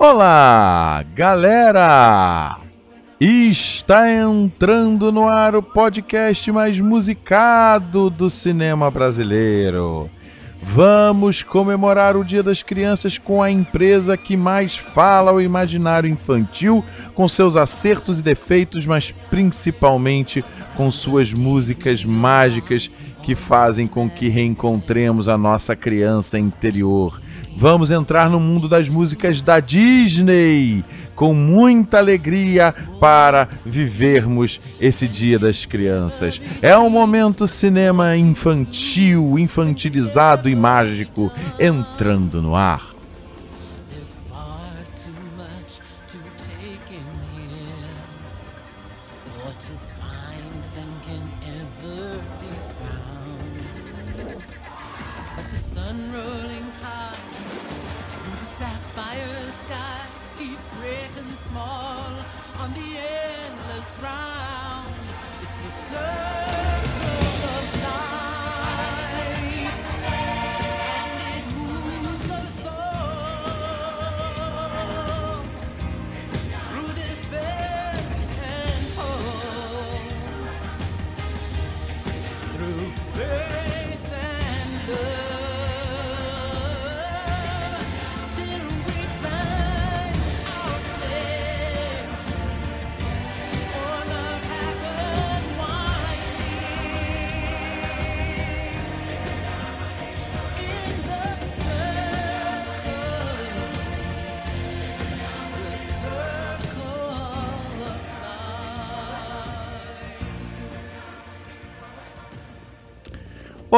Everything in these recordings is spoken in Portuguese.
Olá, galera! Está entrando no ar o podcast mais musicado do cinema brasileiro. Vamos comemorar o Dia das Crianças com a empresa que mais fala ao imaginário infantil, com seus acertos e defeitos, mas principalmente com suas músicas mágicas que fazem com que reencontremos a nossa criança interior Vamos entrar no mundo das músicas da Disney com muita alegria para vivermos esse Dia das Crianças. É um momento cinema infantil, infantilizado e mágico entrando no ar.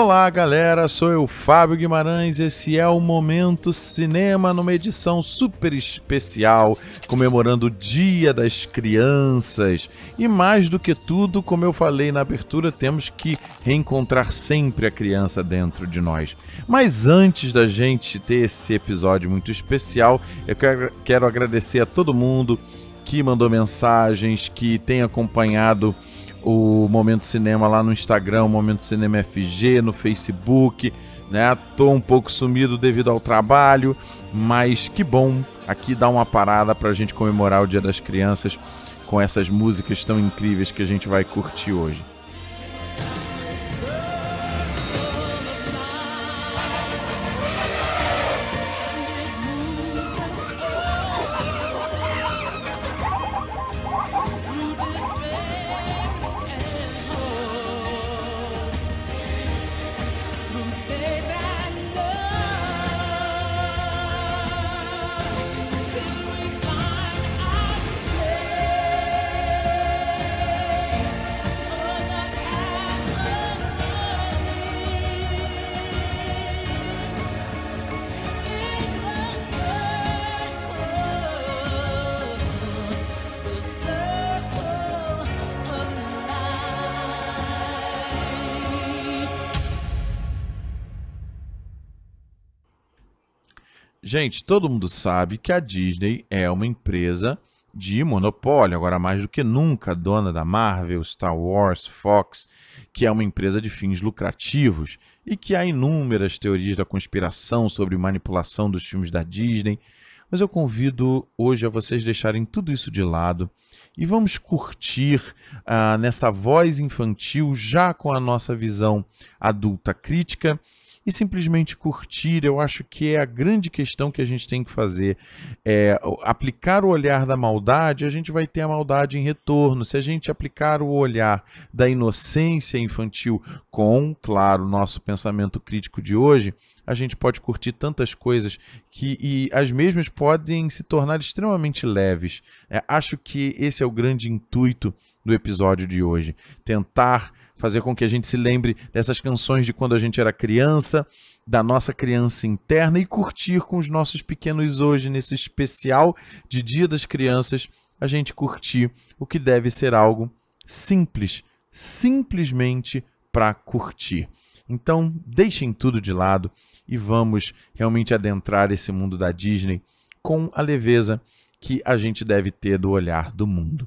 Olá, galera. Sou eu, Fábio Guimarães. Esse é o Momento Cinema numa edição super especial, comemorando o Dia das Crianças. E mais do que tudo, como eu falei na abertura, temos que reencontrar sempre a criança dentro de nós. Mas antes da gente ter esse episódio muito especial, eu quero agradecer a todo mundo que mandou mensagens, que tem acompanhado o Momento Cinema lá no Instagram, o Momento Cinema FG, no Facebook, né? Tô um pouco sumido devido ao trabalho, mas que bom aqui dar uma parada para a gente comemorar o Dia das Crianças com essas músicas tão incríveis que a gente vai curtir hoje. Gente, todo mundo sabe que a Disney é uma empresa de monopólio, agora mais do que nunca dona da Marvel, Star Wars, Fox, que é uma empresa de fins lucrativos e que há inúmeras teorias da conspiração sobre manipulação dos filmes da Disney. Mas eu convido hoje a vocês deixarem tudo isso de lado e vamos curtir ah, nessa voz infantil, já com a nossa visão adulta crítica e simplesmente curtir, eu acho que é a grande questão que a gente tem que fazer. É, aplicar o olhar da maldade, a gente vai ter a maldade em retorno. Se a gente aplicar o olhar da inocência infantil com, claro, nosso pensamento crítico de hoje, a gente pode curtir tantas coisas que e as mesmas podem se tornar extremamente leves. É, acho que esse é o grande intuito do episódio de hoje. Tentar fazer com que a gente se lembre dessas canções de quando a gente era criança, da nossa criança interna e curtir com os nossos pequenos hoje, nesse especial de Dia das Crianças, a gente curtir o que deve ser algo simples, simplesmente para curtir. Então, deixem tudo de lado e vamos realmente adentrar esse mundo da Disney com a leveza que a gente deve ter do olhar do mundo.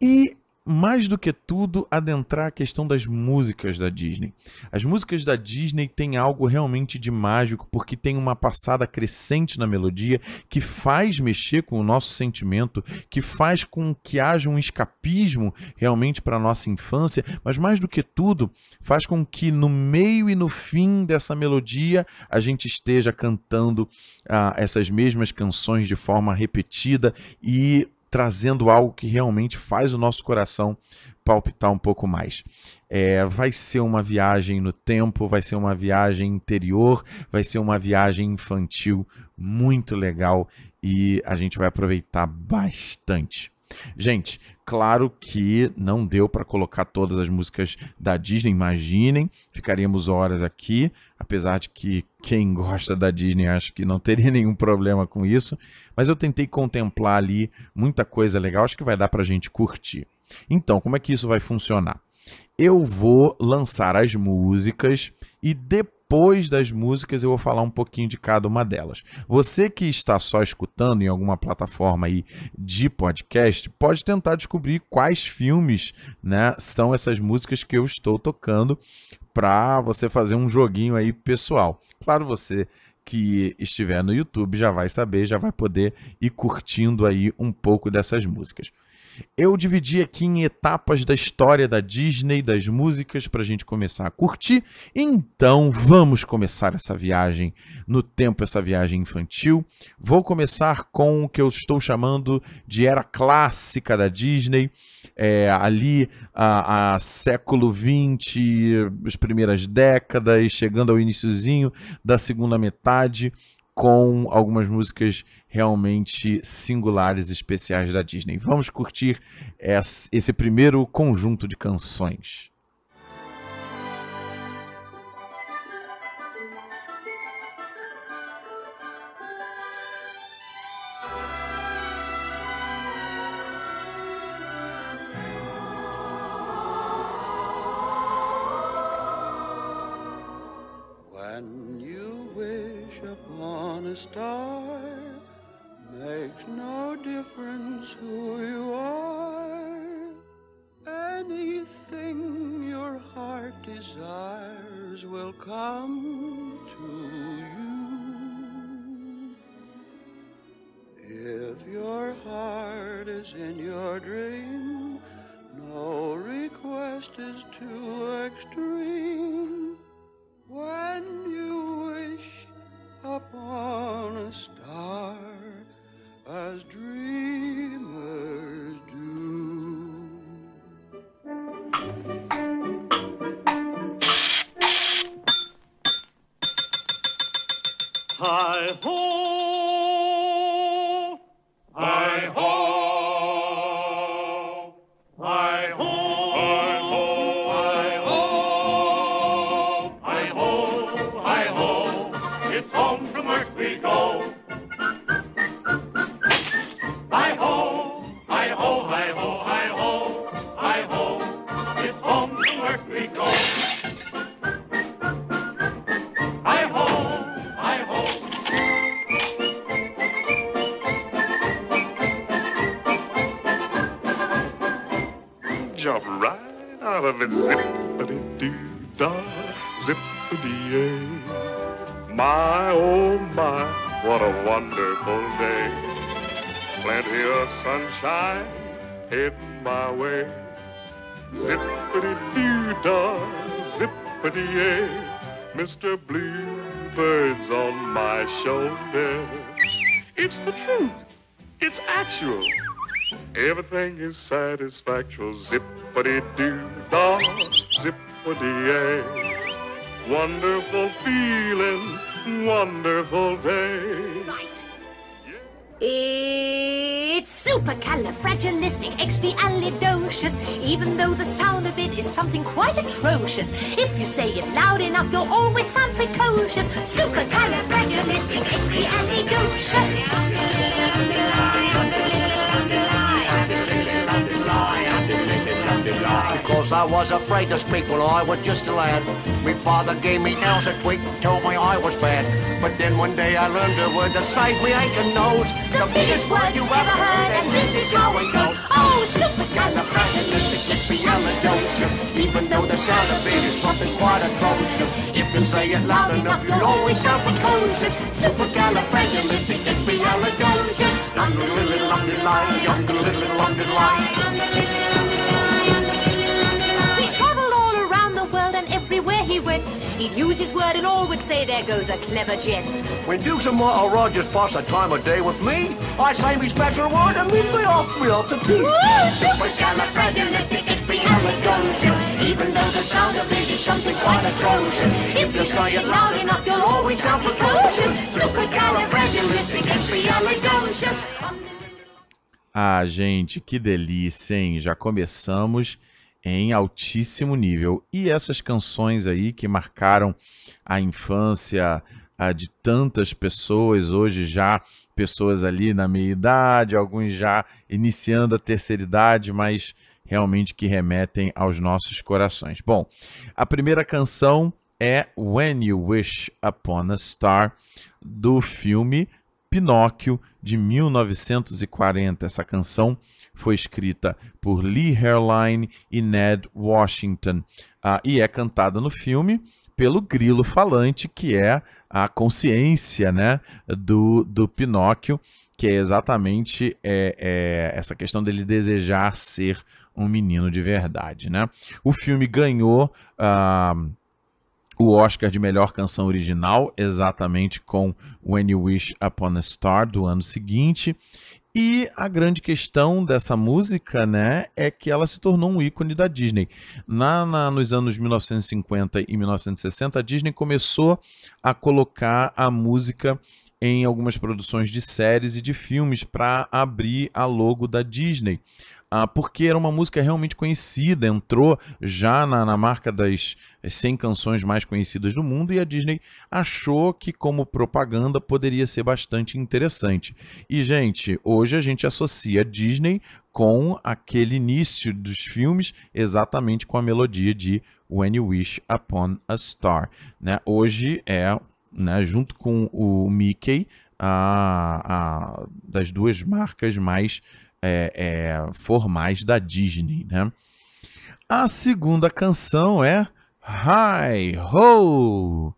E mais do que tudo, adentrar a questão das músicas da Disney. As músicas da Disney têm algo realmente de mágico, porque tem uma passada crescente na melodia que faz mexer com o nosso sentimento, que faz com que haja um escapismo realmente para a nossa infância, mas mais do que tudo, faz com que no meio e no fim dessa melodia a gente esteja cantando ah, essas mesmas canções de forma repetida e trazendo algo que realmente faz o nosso coração palpitar um pouco mais. É, vai ser uma viagem no tempo, vai ser uma viagem interior, vai ser uma viagem infantil muito legal e a gente vai aproveitar bastante. Gente, claro que não deu para colocar todas as músicas da Disney, imaginem, ficaríamos horas aqui, apesar de que quem gosta da Disney acho que não teria nenhum problema com isso, mas eu tentei contemplar ali muita coisa legal, acho que vai dar para a gente curtir. Então, como é que isso vai funcionar? Eu vou lançar as músicas e depois das músicas eu vou falar um pouquinho de cada uma delas. Você que está só escutando em alguma plataforma aí de podcast, pode tentar descobrir quais filmes, né, são essas músicas que eu estou tocando para você fazer um joguinho aí pessoal. Claro, você que estiver no YouTube já vai saber, já vai poder ir curtindo aí um pouco dessas músicas. Eu dividi aqui em etapas da história da Disney, das músicas, para a gente começar a curtir. Então vamos começar essa viagem no tempo, essa viagem infantil. Vou começar com o que eu estou chamando de era clássica da Disney. É, ali a, a século XX, as primeiras décadas, chegando ao iníciozinho da segunda metade, com algumas músicas realmente singulares, especiais da Disney. Vamos curtir esse primeiro conjunto de canções. and zippity doo da, zippity yay. My oh my, what a wonderful day! Plenty of sunshine heading my way. Zippity doo da, zippity yay. Mr. Bluebird's on my shoulder. It's the truth. It's actual. Everything is satisfactual. Zippity doo dah, zippity a. Wonderful feeling, wonderful day. Right. It's supercalifragilisticexpialidocious, even though the sound of it is something quite atrocious. If you say it loud enough, you'll always sound precocious. Supercalifragilisticexpialidocious. Cause I was afraid to speak when I was just a lad. My father gave me nails a tweak, told me I was bad. But then one day I learned a word that saved me aching nose. The biggest word you ever heard, and this is how it goes. Oh, supercalifragilisticexpialidocious. Even though the sound of it is something quite atrocious. If you say it loud enough, you'll always sound precocious. Supercalifragilisticexpialidocious. Under little underline, under little underline. He use his word, and all would say, There goes a clever gent. When Dukes and Martha Rogers pass a time of day with me, I say me special word and leave me off me off the tea. Supercalifragilisticexpialidocious. Even though the sound of it is something quite atrocious. If you say it loud enough, you'll always sound precocious. Supercalifragilisticexpialidocious. Ah, gente, que delícia, hein? Já começamos em altíssimo nível. E essas canções aí que marcaram a infância de tantas pessoas, hoje já pessoas ali na meia-idade, alguns já iniciando a terceira idade, mas realmente que remetem aos nossos corações. Bom, a primeira canção é When You Wish Upon a Star, do filme Pinóquio, de 1940. Essa canção foi escrita por Lee Herline e Ned Washington ah, e é cantada no filme pelo grilo falante, que é a consciência né, do, do Pinóquio, que é exatamente é, é, essa questão dele desejar ser um menino de verdade. Né? O filme ganhou. ah, o Oscar de melhor canção original, exatamente com When You Wish Upon a Star do ano seguinte. E a grande questão dessa música, né, é que ela se tornou um ícone da Disney. Na, na- nos anos 1950 e 1960, a Disney começou a colocar a música em algumas produções de séries e de filmes para abrir a logo da Disney. Ah, porque era uma música realmente conhecida, entrou já na, na marca das 100 canções mais conhecidas do mundo e a Disney achou que, como propaganda, poderia ser bastante interessante. E, gente, hoje a gente associa Disney com aquele início dos filmes, exatamente com a melodia de When You Wish Upon a Star. Né? Hoje é, né, junto com o Mickey, a, a- das duas marcas mais é, é, formais da Disney, né? A segunda canção é Hi Ho,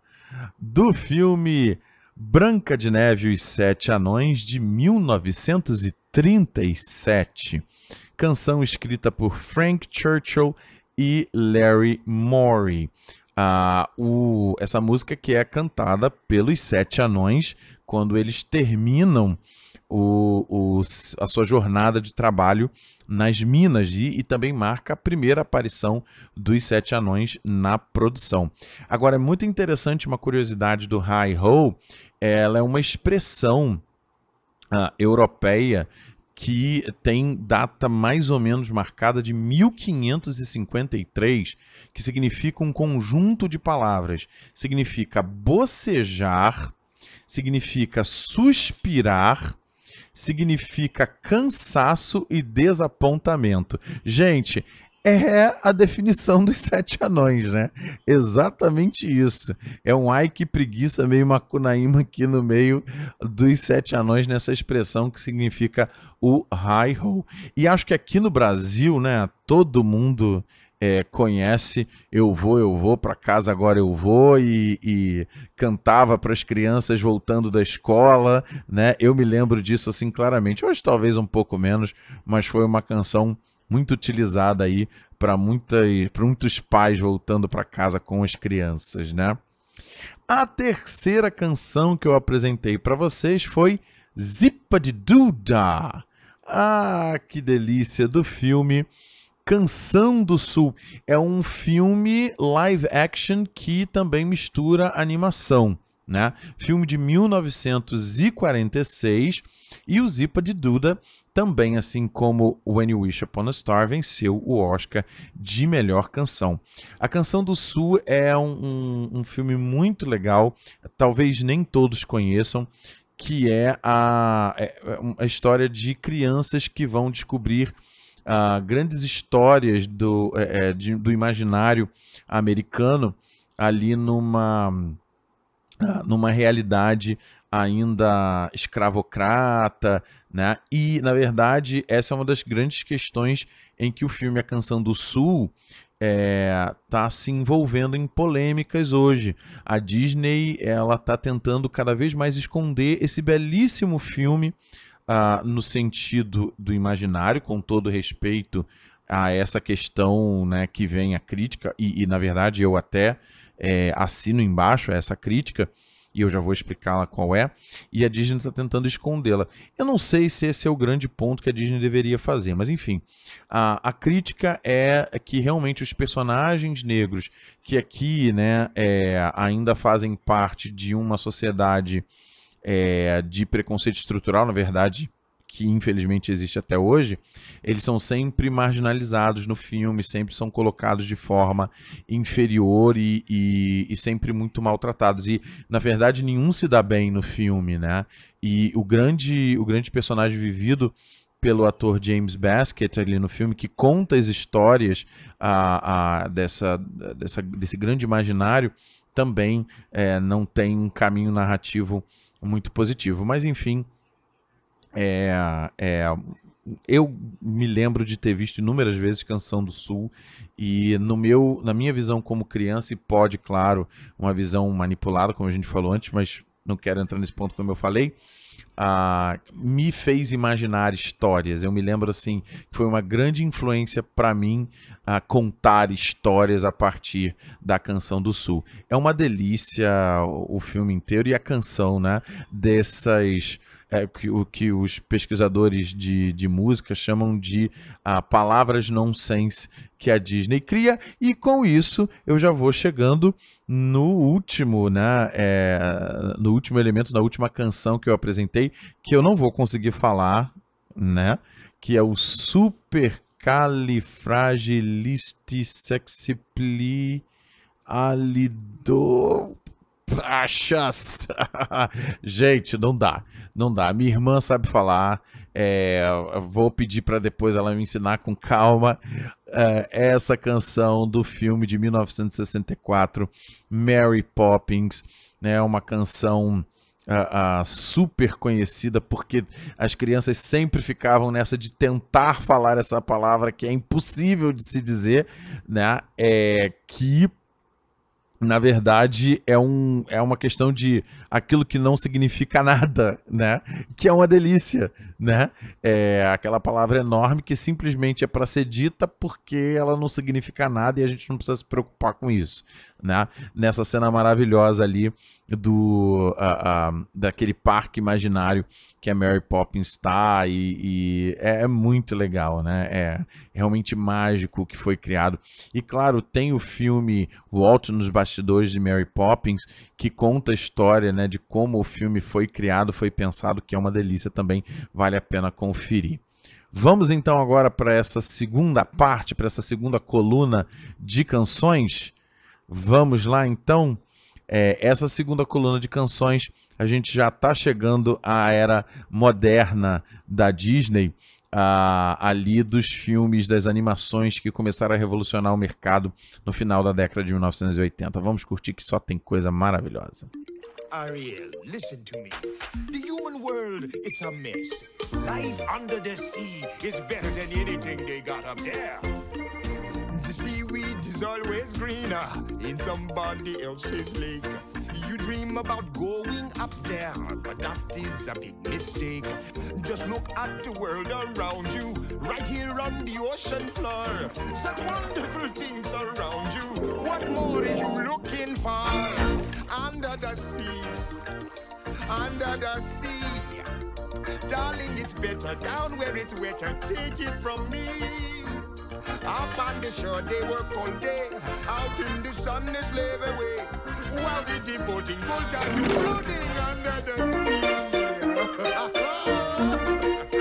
do filme Branca de Neve e os Sete Anões de 1937. Canção escrita por Frank Churchill e Larry Morey. Ah, o- essa música que é cantada pelos Sete Anões quando eles terminam o- os- a sua jornada de trabalho nas minas e, e também marca a primeira aparição dos Sete Anões na produção. Agora, é muito interessante uma curiosidade do Hi Ho, ela é uma expressão ah, europeia que tem data mais ou menos marcada de 1553, que significa um conjunto de palavras. Significa bocejar, significa suspirar, significa cansaço e desapontamento. Gente, é a definição dos sete anões, né? Exatamente isso. É um ai que preguiça meio macunaíma aqui no meio dos sete anões nessa expressão que significa o hi ho. E acho que aqui no Brasil, né, todo mundo é, conhece Eu Vou, Eu Vou, para casa agora eu vou, e, e cantava para as crianças voltando da escola, né? Eu me lembro disso assim claramente. Hoje talvez um pouco menos, mas foi uma canção muito utilizada aí para muitos pais voltando para casa com as crianças, né? A terceira canção que eu apresentei para vocês foi Zipa de Duda. Ah, que delícia do filme Canção do Sul. É um filme live action que também mistura animação, né? Filme de 1946 e o Zipa de Duda também, assim como When You Wish Upon a Star, venceu o Oscar de melhor canção. A Canção do Sul é um, um, um filme muito legal, talvez nem todos conheçam, que é a, é a história de crianças que vão descobrir uh, grandes histórias do, é, de, do imaginário americano ali numa, uh, numa realidade ainda escravocrata, né? E, na verdade, essa é uma das grandes questões em que o filme A Canção do Sul está é, tá se envolvendo em polêmicas hoje. A Disney ela está tentando cada vez mais esconder esse belíssimo filme uh, no sentido do imaginário, com todo respeito a essa questão né, que vem a crítica, e, e na verdade eu até é, assino embaixo essa crítica, e eu já vou explicá-la qual é, e a Disney está tentando escondê-la. Eu não sei se esse é o grande ponto que a Disney deveria fazer, mas enfim, a, a crítica é que realmente os personagens negros, que aqui né, é, ainda fazem parte de uma sociedade é, de preconceito estrutural, na verdade, que infelizmente existe até hoje, eles são sempre marginalizados no filme, sempre são colocados de forma inferior e, e, e, sempre muito maltratados. E, na verdade, nenhum se dá bem no filme, né? E o grande, o grande personagem vivido pelo ator James Baskett ali no filme, que conta as histórias a, a, dessa, dessa, desse grande imaginário, também é, não tem um caminho narrativo muito positivo. Mas, enfim é, é, eu me lembro de ter visto inúmeras vezes Canção do Sul e no meu, na minha visão como criança e pode, claro, uma visão manipulada, como a gente falou antes, mas não quero entrar nesse ponto como eu falei, uh, me fez imaginar histórias. Eu me lembro assim que foi uma grande influência para mim uh, contar histórias a partir da Canção do Sul. É uma delícia o filme inteiro e a canção, né? Dessas é, que, o que os pesquisadores de, de música chamam de ah, palavras nonsense que a Disney cria, e com isso eu já vou chegando no último, né, é, no último elemento, na última canção que eu apresentei, que eu não vou conseguir falar, né, que é o super califragilisticexpialidocious Achas! Gente, não dá. Não dá. Minha irmã sabe falar. É, vou pedir para depois ela me ensinar com calma é, essa canção do filme de 1964, Mary Poppins. Né, uma canção uh, uh, super conhecida porque as crianças sempre ficavam nessa de tentar falar essa palavra que é impossível de se dizer, né? É que na verdade, é, um, é uma questão de aquilo que não significa nada, né? Que é uma delícia, né? É aquela palavra enorme que simplesmente é para ser dita porque ela não significa nada e a gente não precisa se preocupar com isso, né? Nessa cena maravilhosa ali do uh, uh, daquele parque imaginário que a Mary Poppins está e, e é, é, muito legal, né? É realmente mágico o que foi criado. E claro, tem o filme Walt nos bastidores de Mary Poppins que conta a história, né, de como o filme foi criado, foi pensado, que é uma delícia também, vale a pena conferir. Vamos então agora para essa segunda parte, para essa segunda coluna de canções. Vamos lá então. É, essa segunda coluna de canções, a gente já está chegando à era moderna da Disney, ali dos filmes, das animações que começaram a revolucionar o mercado no final da década de 1980. Vamos curtir que só tem coisa maravilhosa. Ariel, listen to me. The human world, it's a mess. Life under the sea is better than anything they got up there. Is always greener in somebody else's lake. You dream about going up there, but that is a big mistake. Just look at the world around you, right here on the ocean floor. Such wonderful things around you. What more are you looking for? Under the sea, under the sea. Darling, it's better down where it's wetter. Take it from me. Up on the shore, they work all day. Out in the sun, they slave away. While they devoting full time floating under the sea.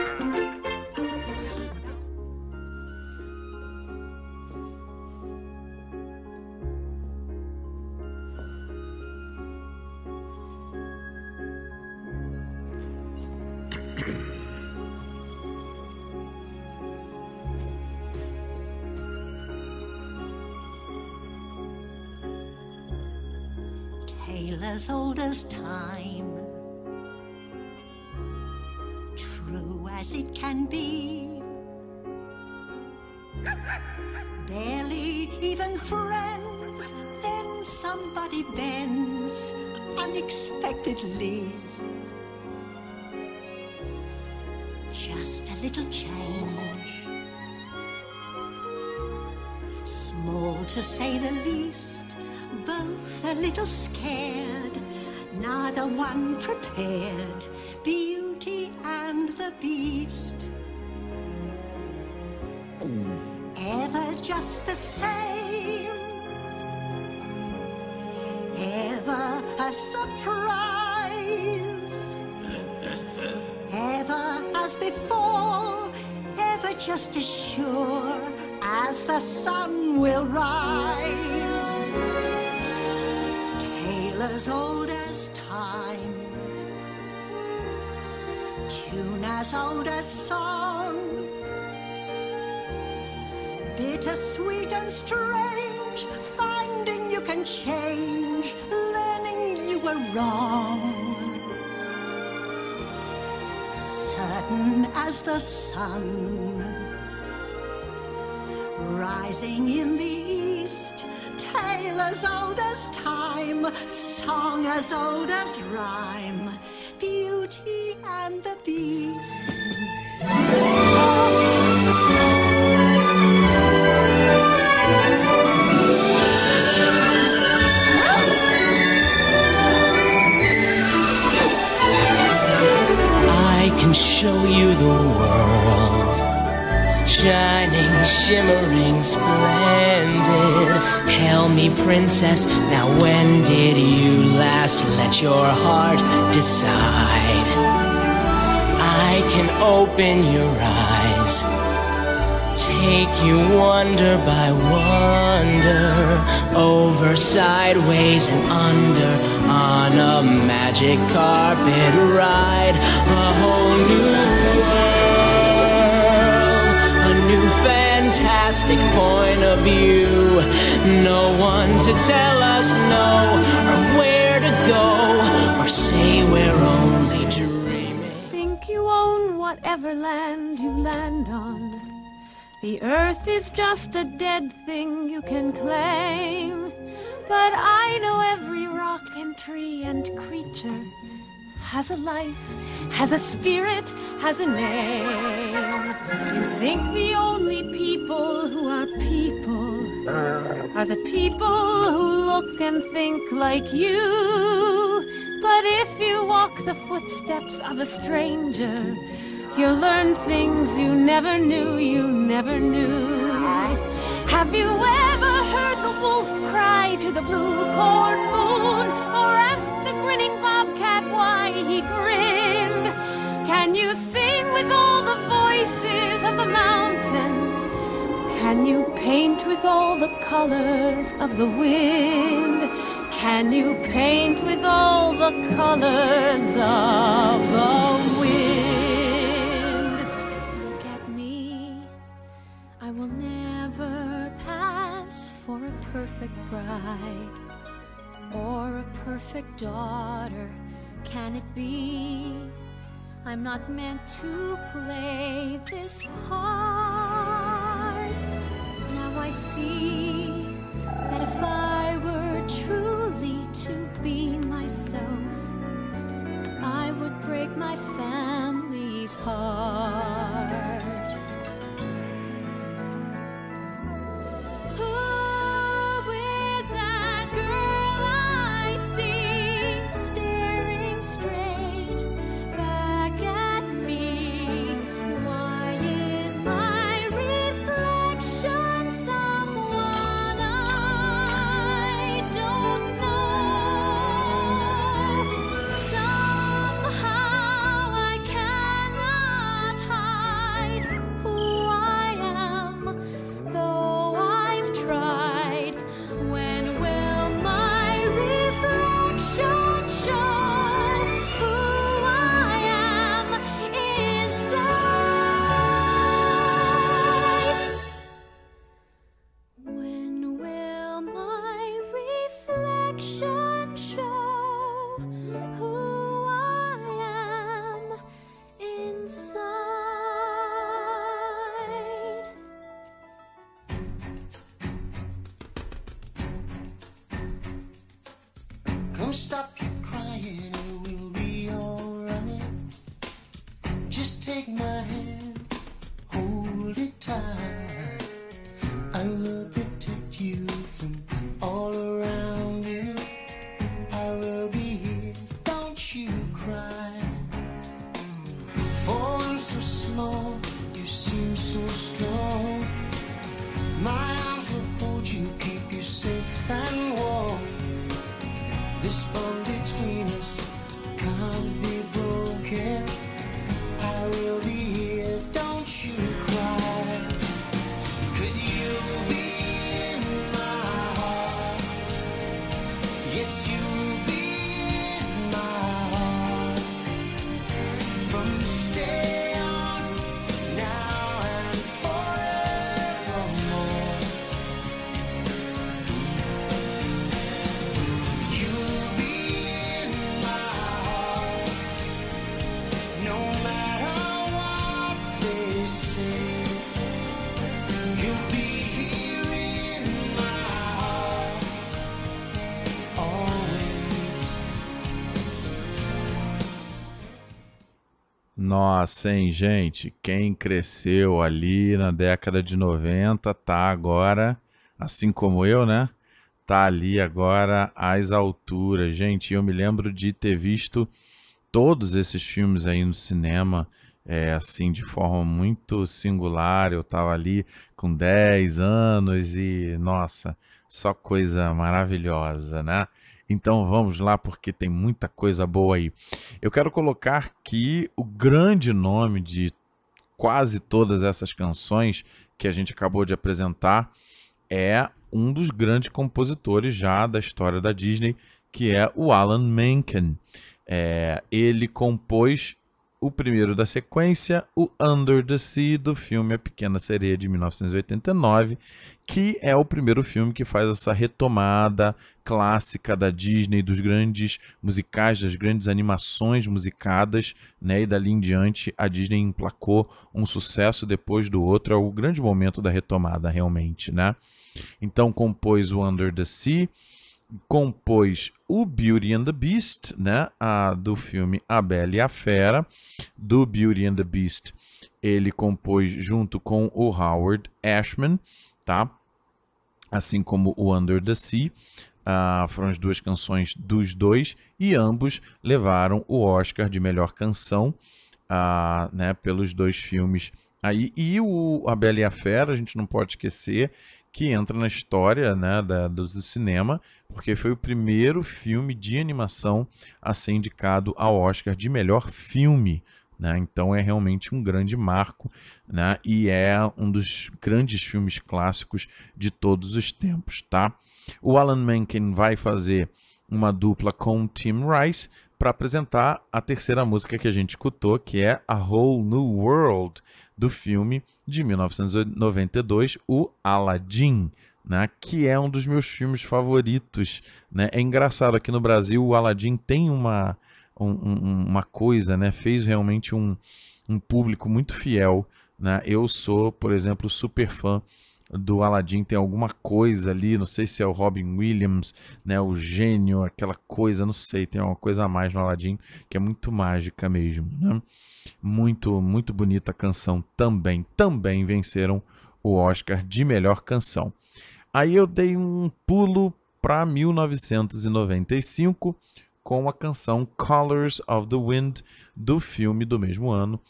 as time. True as it can be. Barely even friends, then somebody bends unexpectedly. Just a little change. Small to say the least, both a little scared, neither one prepared. Beauty and the Beast. Ever just the same. Ever a surprise. Ever as before, ever just as sure as the sun will rise. Tale as old as as old as song, bittersweet and strange, finding you can change, learning you were wrong. Certain as the sun rising in the east, tale as old as time, song as old as rhyme, and the beast. I can show you the world. Shining, shimmering, splendid. Tell me, princess, now when did you last let your heart decide? I can open your eyes. Take you wonder by wonder, over, sideways, and under, on a magic carpet ride, a whole new world, a new fantastic point of view. No one to tell us no, or where to go, or say we're only whatever land you land on. The earth is just a dead thing you can claim. But I know every rock and tree and creature has a life, has a spirit, has a name. You think the only people who are people are the people who look and think like you. But if you walk the footsteps of a stranger, you'll learn things you never knew, you never knew. Have you ever heard the wolf cry to the blue corn moon? Or ask the grinning bobcat why he grinned? Can you sing with all the voices of the mountain? Can you paint with all the colors of the wind? Can you paint with all the colors of the wind? I will never pass for a perfect bride or a perfect daughter. Can it be? I'm not meant to play this part. Now I see that if I were truly to be myself, I would break my family's heart. 100, gente, quem cresceu ali na década de 90 tá agora, assim como eu, né? Tá ali agora às alturas. Gente, eu me lembro de ter visto todos esses filmes aí no cinema, é, assim, de forma muito singular. Eu tava ali com 10 anos e, nossa, só coisa maravilhosa, né? Então vamos lá, porque tem muita coisa boa aí. Eu quero colocar aqui o grande nome de quase todas essas canções que a gente acabou de apresentar é um dos grandes compositores já da história da Disney, que é o Alan Menken. É, ele compôs o primeiro da sequência, o Under the Sea, do filme A Pequena Sereia de 1989, que é o primeiro filme que faz essa retomada clássica da Disney, dos grandes musicais, das grandes animações musicadas, né? E dali em diante a Disney emplacou um sucesso depois do outro, é o grande momento da retomada realmente, né? Então compôs o Under the Sea, compôs o Beauty and the Beast, né, a, do filme A Bela e a Fera, do Beauty and the Beast. Ele compôs junto com o Howard Ashman, tá? Assim como o Under the Sea. Ah, foram as duas canções dos dois e ambos levaram o Oscar de melhor canção, ah, né, pelos dois filmes aí. E o A Bela e a Fera, a gente não pode esquecer que entra na história né, da, do cinema, porque foi o primeiro filme de animação a ser indicado ao Oscar de melhor filme. Né? Então é realmente um grande marco né? e é um dos grandes filmes clássicos de todos os tempos. Tá? O Alan Menken vai fazer uma dupla com o Tim Rice para apresentar a terceira música que a gente escutou, que é A Whole New World, do filme de 1992, o Aladdin, né, que é um dos meus filmes favoritos. Né? É engraçado, aqui no Brasil o Aladdin tem uma, um, um, uma coisa, né? fez realmente um, um público muito fiel. Né? Eu sou, por exemplo, super fã do Aladdin tem alguma coisa ali, não sei se é o Robin Williams, né, o gênio, aquela coisa, não sei, tem uma coisa a mais no Aladdin que é muito mágica mesmo, né? Muito, muito bonita a canção também. Também venceram o Oscar de melhor canção. Aí eu dei um pulo para 1995 com a canção Colors of the Wind do filme do mesmo ano,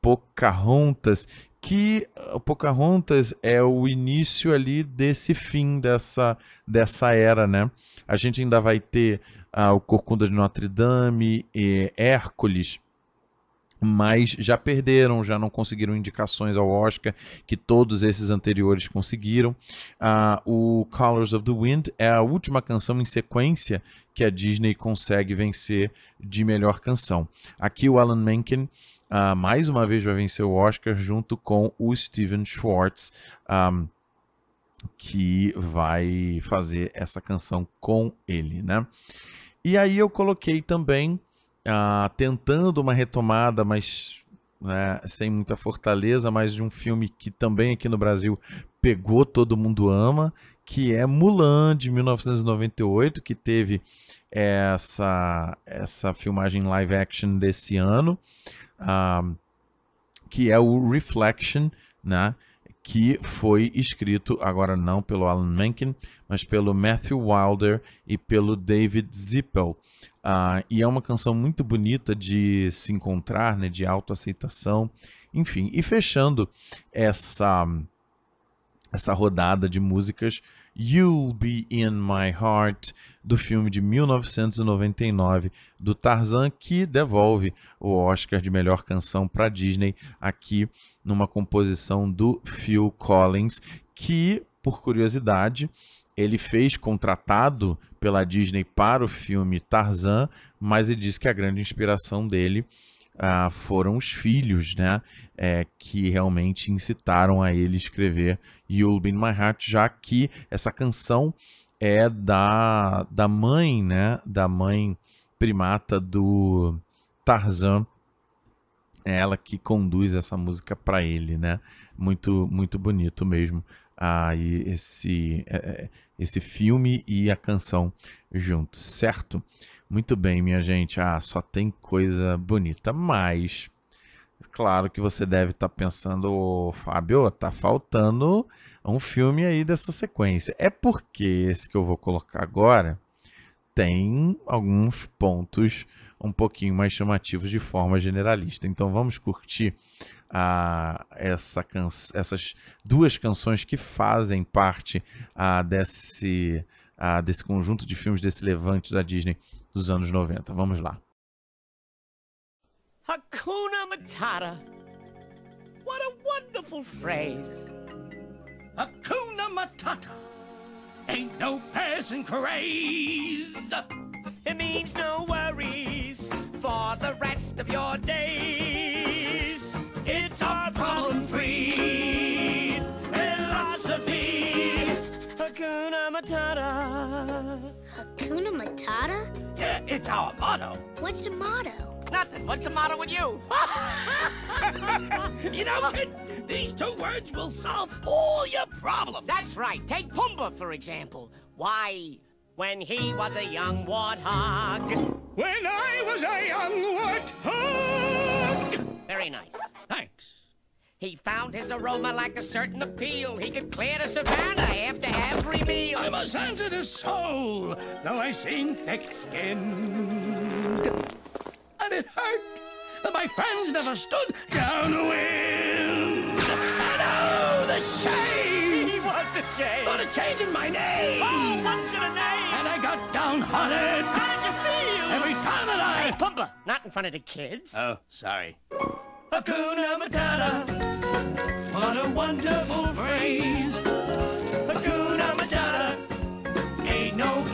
Pocahontas, que o Pocahontas é o início ali desse fim dessa, dessa era, né? A gente ainda vai ter ah, o Corcunda de Notre Dame e Hércules, mas já perderam, já não conseguiram indicações ao Oscar que todos esses anteriores conseguiram. Ah, o Colors of the Wind é a última canção em sequência que a Disney consegue vencer de melhor canção. Aqui o Alan Menken ah, mais uma vez vai vencer o Oscar junto com o Steven Schwartz. Um, que vai fazer essa canção com ele, né? E aí eu coloquei também, ah, tentando uma retomada, mas né, sem muita fortaleza, mas de um filme que também aqui no Brasil pegou Todo Mundo Ama, que é Mulan, de 1998, que teve essa, essa filmagem live action desse ano, ah, que é o Reflection, né? que foi escrito agora não pelo Alan Menken, mas pelo Matthew Wilder e pelo David Zippel. Uh, e é uma canção muito bonita de se encontrar, né, de autoaceitação, enfim. E fechando essa essa rodada de músicas You'll Be in My Heart, do filme de 1999 do Tarzan, que devolve o Oscar de melhor canção para Disney aqui numa composição do Phil Collins, que, por curiosidade, ele fez contratado pela Disney para o filme Tarzan, mas ele disse que a grande inspiração dele ah, foram os filhos, né? É, que realmente incitaram a ele escrever You'll Be in My Heart, já que essa canção é da, da mãe, né? Da mãe primata do Tarzan. É ela que conduz essa música para ele, né? Muito, muito bonito mesmo. Aí ah, esse, é, é, esse filme e a canção juntos, certo? Muito bem, minha gente. Ah, só tem coisa bonita, mas claro que você deve estar tá pensando, oh, Fábio, tá faltando um filme aí dessa sequência. É porque esse que eu vou colocar agora tem alguns pontos um pouquinho mais chamativos de forma generalista. Então vamos curtir ah, essa can essas duas canções que fazem parte ah, desse, ah, desse conjunto de filmes desse levante da Disney dos anos 90. Vamos lá. Hakuna Matata. What a wonderful phrase. Hakuna Matata. Ain't no passing craze. It means no worries for the rest of your days. Matata. Hakuna Matata? Yeah, it's our motto. What's the motto? Nothing. What's the motto with you? you know, kid, these two words will solve all your problems. That's right. Take Pumbaa, for example. Why, when he was a young warthog. When I was a young warthog. Very nice. Thanks. He found his aroma like a certain appeal. He could clear the savannah after every meal. I'm a sensitive soul, though I seem thick-skinned. And it hurt that my friends never stood downwind. And oh, the shame! He was a shame. Thought of changing my name. Oh, what's in a name? And I got downhearted. How did you feel? Every time that I... Hey, Pumbaa, not in front of the kids. Oh, sorry. Hakuna Matata. What a wonderful phrase. Hakuna Matata. Ain't no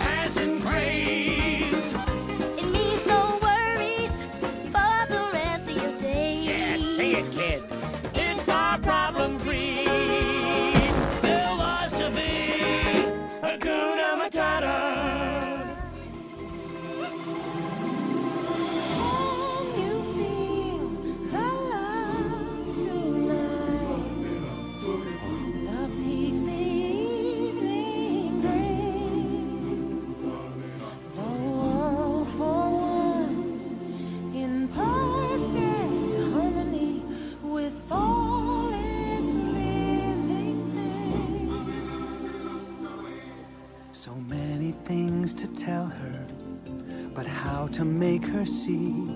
to make her see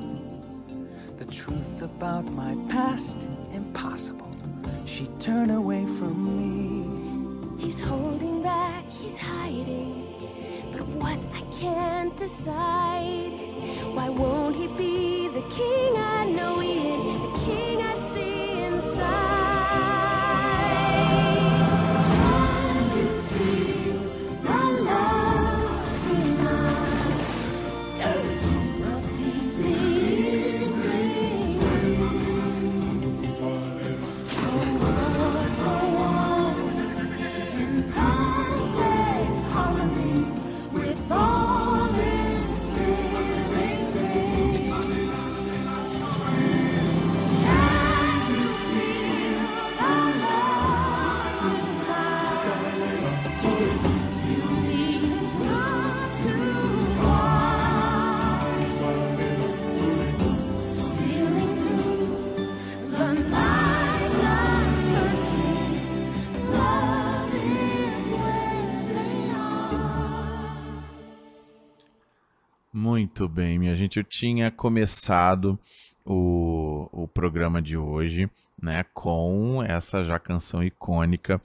the truth about my past impossible. She'd turn away from me. He's holding back, he's hiding. But what I can't decide. Why won't he be the king I know he is? The king I Muito bem, minha gente. Eu tinha começado o, o programa de hoje né, com essa já canção icônica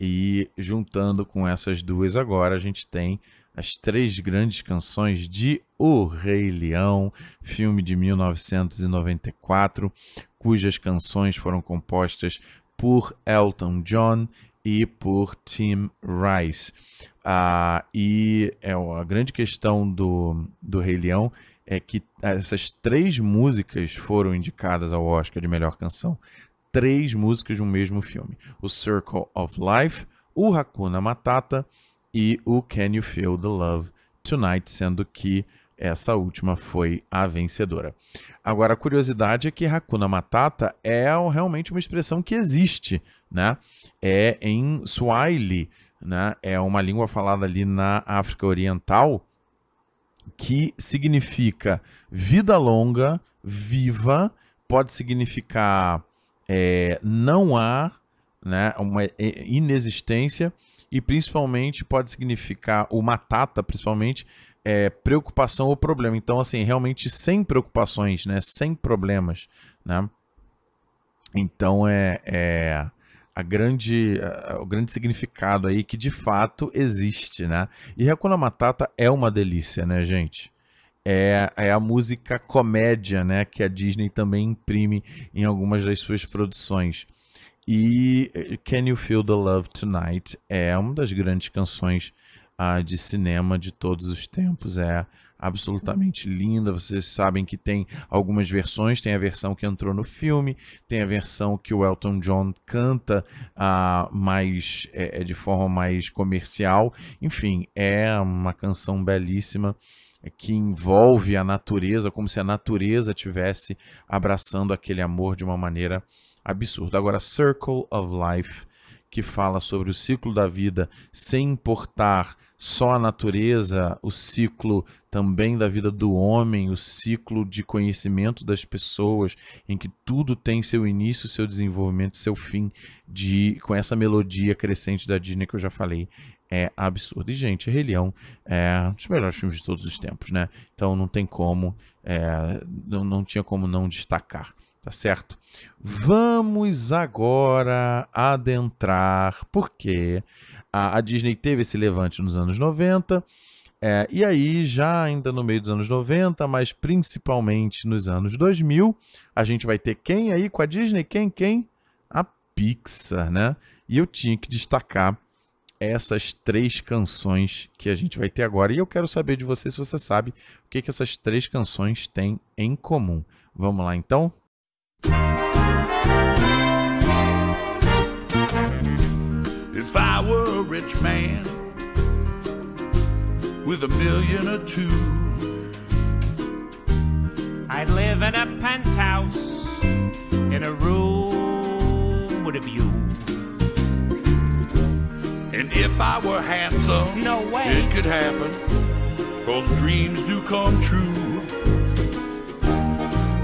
e juntando com essas duas agora a gente tem as três grandes canções de O Rei Leão, filme de 1994, cujas canções foram compostas por Elton John e por Tim Rice. Ah, e é a grande questão do, do Rei Leão é que essas três músicas foram indicadas ao Oscar de melhor canção. Três músicas de um mesmo filme: o Circle of Life, o Hakuna Matata e o Can You Feel the Love Tonight, sendo que essa última foi a vencedora. Agora, a curiosidade é que Hakuna Matata é realmente uma expressão que existe, né? É em Swahili, né? É uma língua falada ali na África Oriental que significa vida longa, viva, pode significar é, não há, né? Uma inexistência e principalmente pode significar o matata, principalmente é, preocupação ou problema. Então, assim, realmente sem preocupações, né? Sem problemas, né? Então é, é a grande, a, o grande significado aí que de fato existe, né? E Hakuna Matata é uma delícia, né, gente? É, é a música comédia, né, que a Disney também imprime em algumas das suas produções. E eh, Can You Feel the Love Tonight é uma das grandes canções uh, de cinema de todos os tempos. É absolutamente linda. Vocês sabem que tem algumas versões. Tem a versão que entrou no filme, tem a versão que o Elton John canta uh, mais é, de forma mais comercial. Enfim, é uma canção belíssima que envolve a natureza, como se a natureza tivesse abraçando aquele amor de uma maneira absurdo. Agora, Circle of Life, que fala sobre o ciclo da vida sem importar só a natureza, o ciclo também da vida do homem, o ciclo de conhecimento das pessoas, em que tudo tem seu início, seu desenvolvimento, seu fim, de com essa melodia crescente da Disney que eu já falei. É absurdo. E, gente, Rei Leão é um dos melhores filmes de todos os tempos, né? Então não tem como, é, não, não tinha como não destacar tá certo? Vamos agora adentrar, porque a, a Disney teve esse levante nos anos 90, é, e aí, já ainda no meio dos anos 90, mas principalmente nos anos 2000, a gente vai ter quem aí com a Disney? Quem? Quem? A Pixar, né? E eu tinha que destacar essas três canções que a gente vai ter agora. E eu quero saber de você se você sabe o que, que essas três canções têm em comum. Vamos lá então? If I were a rich man with a million or two, I'd live in a penthouse in a room with a view. And if I were handsome, no way it could happen, cause dreams do come true.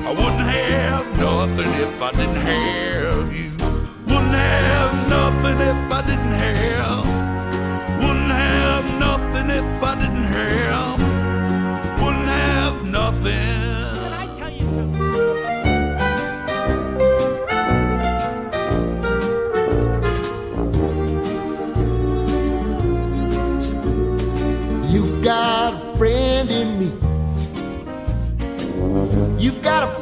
I wouldn't have nothing if I didn't have you. Wouldn't have nothing if I didn't have. Wouldn't have nothing if I didn't have. Wouldn't have nothing. You've got a friend in me. You've got a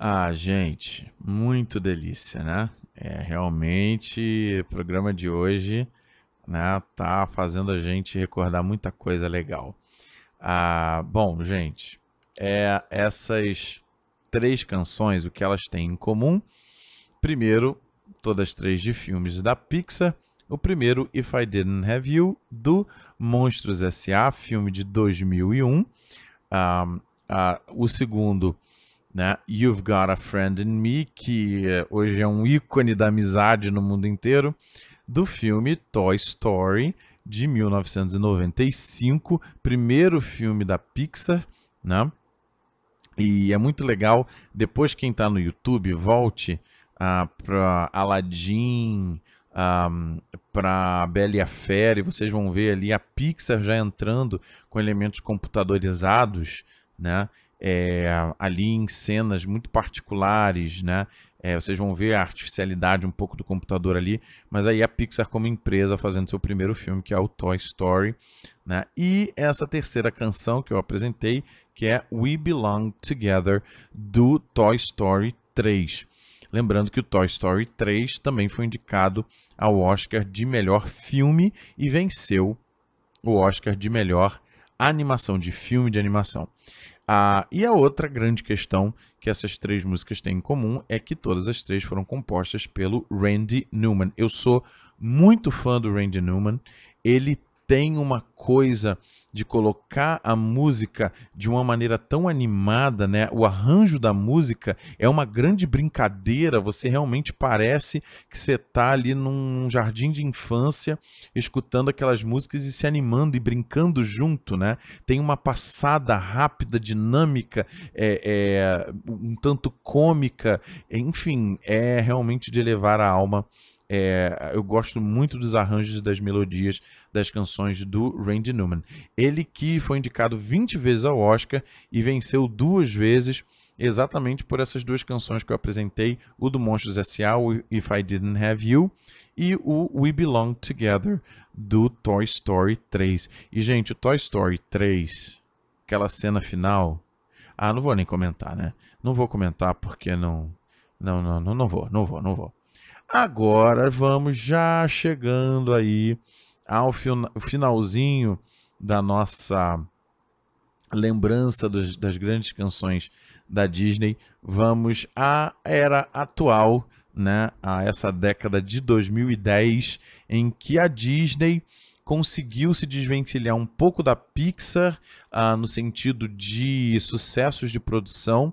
Ah, gente, muito delícia, né? É realmente o programa de hoje, né, tá fazendo a gente recordar muita coisa legal. Ah, bom, gente, é essas três canções, o que elas têm em comum? Primeiro, todas três de filmes da Pixar. O primeiro, If I Didn't Have You, do Monstros S.A., filme de 2001. Ah, ah, o segundo, né, You've Got a Friend in Me, que eh, hoje é um ícone da amizade no mundo inteiro, do filme Toy Story, de 1995, primeiro filme da Pixar, né? E é muito legal, depois quem está no YouTube, volte ah, para Aladdin, para Bela e a Fera, e vocês vão ver ali a Pixar já entrando com elementos computadorizados, né? É, ali em cenas muito particulares, né? É, vocês vão ver a artificialidade um pouco do computador ali, mas aí a Pixar como empresa fazendo seu primeiro filme, que é o Toy Story, né? E essa terceira canção que eu apresentei, que é We Belong Together, do Toy Story 3. Lembrando que o Toy Story 3 também foi indicado ao Oscar de melhor filme e venceu o Oscar de melhor animação, de filme de animação. Ah, e a outra grande questão que essas três músicas têm em comum é que todas as três foram compostas pelo Randy Newman. Eu sou muito fã do Randy Newman. Ele tem uma coisa de colocar a música de uma maneira tão animada, né? O arranjo da música é uma grande brincadeira. Você realmente parece que você está ali num jardim de infância, escutando aquelas músicas e se animando e brincando junto, né? Tem uma passada rápida, dinâmica, é, é, um tanto cômica, enfim, é realmente de elevar a alma é, eu gosto muito dos arranjos das melodias das canções do Randy Newman. Ele que foi indicado 20 vezes ao Oscar e venceu duas vezes exatamente por essas duas canções que eu apresentei, o do Monstros S.A., o If I Didn't Have You, e o We Belong Together, do Toy Story 3. E, gente, o Toy Story 3, aquela cena final... Ah, não vou nem comentar, né? Não vou comentar porque não... Não, não, não, não vou, não vou, não vou. Agora vamos já chegando aí ao finalzinho da nossa lembrança dos, das grandes canções da Disney. Vamos à era atual, né? A essa década de 2010, em que a Disney conseguiu se desvencilhar um pouco da Pixar ah, no sentido de sucessos de produção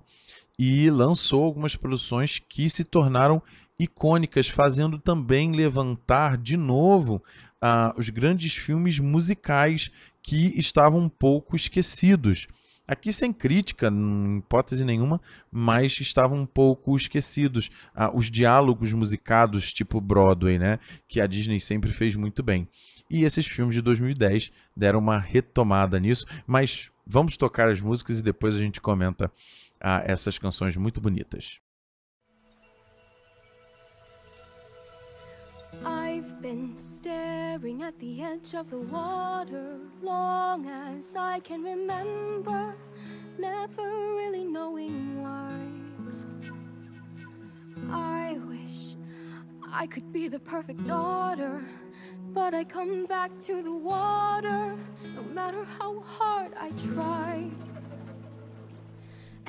e lançou algumas produções que se tornaram icônicas, fazendo também levantar de novo ah, os grandes filmes musicais que estavam um pouco esquecidos. Aqui sem crítica, em hipótese nenhuma, mas estavam um pouco esquecidos. Ah, os diálogos musicados tipo Broadway, né? Que a Disney sempre fez muito bem. E esses filmes de 2010 deram uma retomada nisso, mas vamos tocar as músicas e depois a gente comenta ah, essas canções muito bonitas. Staring at the edge of the water long as I can remember, never really knowing why. I wish I could be the perfect daughter, but I come back to the water no matter how hard I try.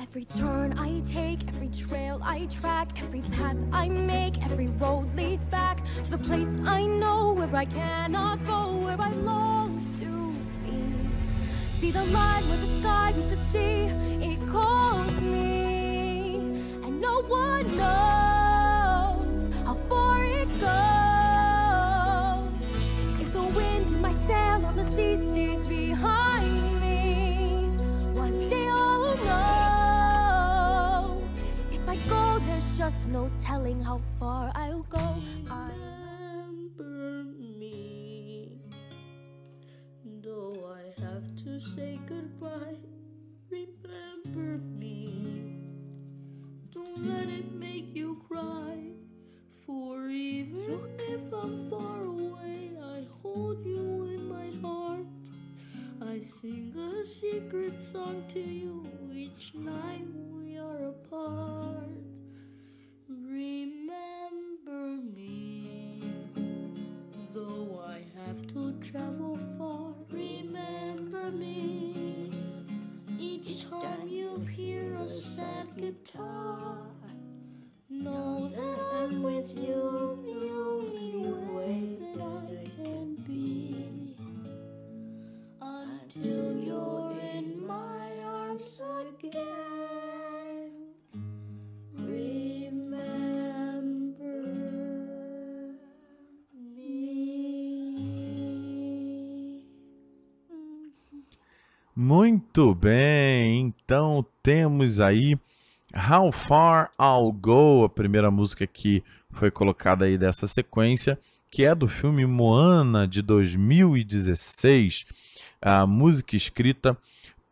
Every turn I take, every trail I track, every path I make, every road leads back to the place I know where I cannot go, where I long to be. See the line where the sky meets the sea, it calls me, and no one knows no telling how far I'll go. I Remember me, though I have to say goodbye. Remember me, don't let it make you cry. For even if I'm far away, I hold you in my heart. I sing a secret song to you each night we are apart. Remember me, though I have to travel far. Muito bem, então temos aí How Far I'll Go, a primeira música que foi colocada aí dessa sequência, que é do filme Moana de 2016, a música escrita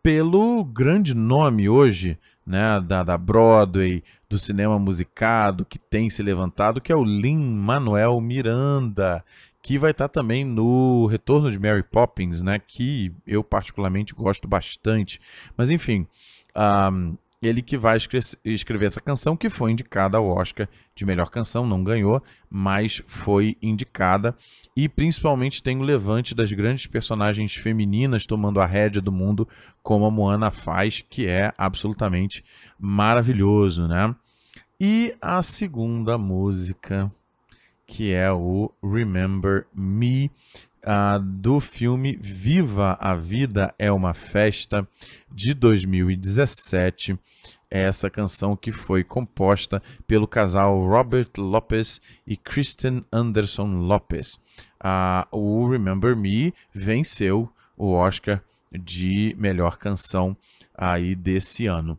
pelo grande nome hoje, né, da, da Broadway, do cinema musicado, que tem se levantado, que é o Lin-Manuel Miranda, que vai estar também no Retorno de Mary Poppins, né, que eu particularmente gosto bastante. Mas enfim, ahm, ele que vai escre- escrever essa canção, que foi indicada ao Oscar de melhor canção, não ganhou, mas foi indicada. E principalmente tem o levante das grandes personagens femininas tomando a rédea do mundo, como a Moana faz, que é absolutamente maravilhoso, né? E a segunda música, que é o Remember Me, ah, do filme Viva a Vida é uma Festa, de 2017. É essa canção que foi composta pelo casal Robert Lopez e Kristen Anderson Lopez. Ah, o Remember Me venceu o Oscar de melhor canção aí desse ano.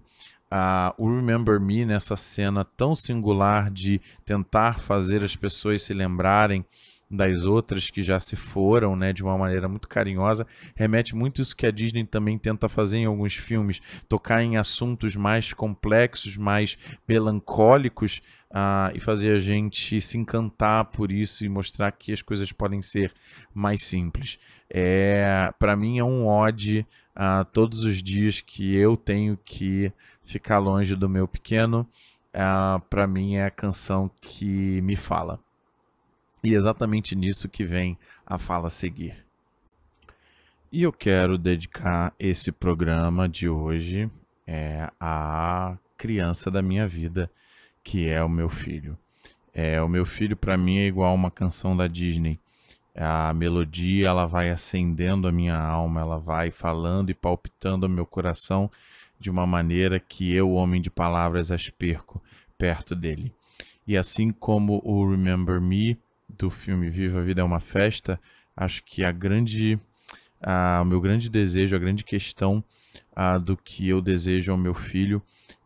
Ah, o Remember Me nessa cena tão singular de tentar fazer as pessoas se lembrarem das outras que já se foram, né, de uma maneira muito carinhosa, remete muito isso que a Disney também tenta fazer em alguns filmes, tocar em assuntos mais complexos, mais melancólicos, ah, e fazer a gente se encantar por isso e mostrar que as coisas podem ser mais simples. É, para mim é um ode a todos os dias que eu tenho que ficar longe do meu pequeno. Ah, para mim é a canção que me fala. E é exatamente nisso que vem a fala a seguir. E eu quero dedicar esse programa de hoje é, à criança da minha vida, que é o meu filho. É, o meu filho para mim é igual uma canção da Disney. A melodia ela vai acendendo a minha alma, ela vai falando e palpitando o meu coração de uma maneira que eu, homem de palavras, as perco perto dele. E assim como o Remember Me do filme Viva a Vida é uma Festa, acho que a grande, ah, o meu grande desejo, a grande questão ah, do que eu desejo ao meu filho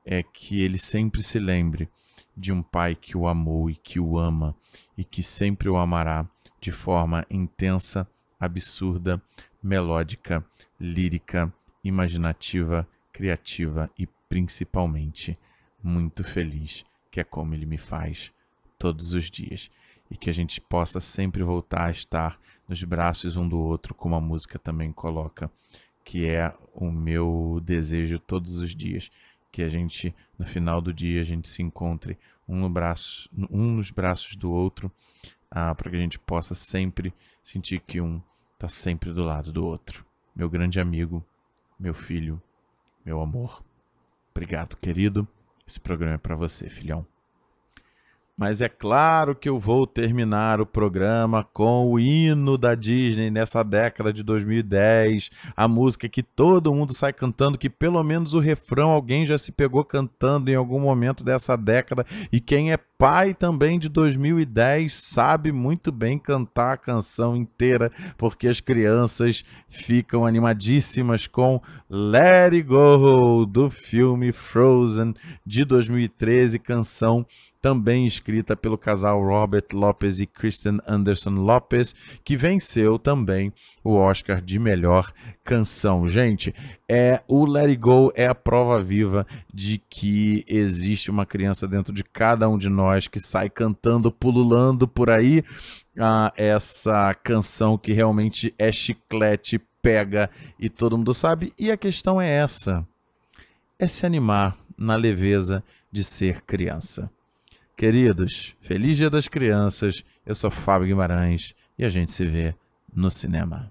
é que ele sempre se lembre de um pai que o amou e que o ama e que sempre o amará de forma intensa, absurda, melódica, lírica, imaginativa, criativa e principalmente muito feliz, que é como ele me faz todos os dias. E que a gente possa sempre voltar a estar nos braços um do outro, como a música também coloca, que é o meu desejo todos os dias. Que a gente, no final do dia, a gente se encontre um, no braço, um nos braços do outro, ah, para que a gente possa sempre sentir que um está sempre do lado do outro. Meu grande amigo, meu filho, meu amor. Obrigado, querido. Esse programa é para você, filhão. Mas é claro que eu vou terminar o programa com o hino da Disney nessa década de 2010. A música que todo mundo sai cantando, que pelo menos o refrão alguém já se pegou cantando em algum momento dessa década. E quem é pai também de 2010 sabe muito bem cantar a canção inteira, porque as crianças ficam animadíssimas com Let It Go do filme Frozen de 2013, canção também escrita pelo casal Robert Lopez e Kristen Anderson Lopez, que venceu também o Oscar de melhor canção. Gente, é o Let It Go é a prova viva de que existe uma criança dentro de cada um de nós que sai cantando, pululando por aí. Ah, essa canção que realmente é chiclete, pega e todo mundo sabe. E a questão é essa: é se animar na leveza de ser criança. Queridos, feliz Dia das Crianças. Eu sou Fábio Guimarães e a gente se vê no cinema.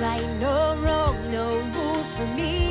Right, no wrong, no rules for me.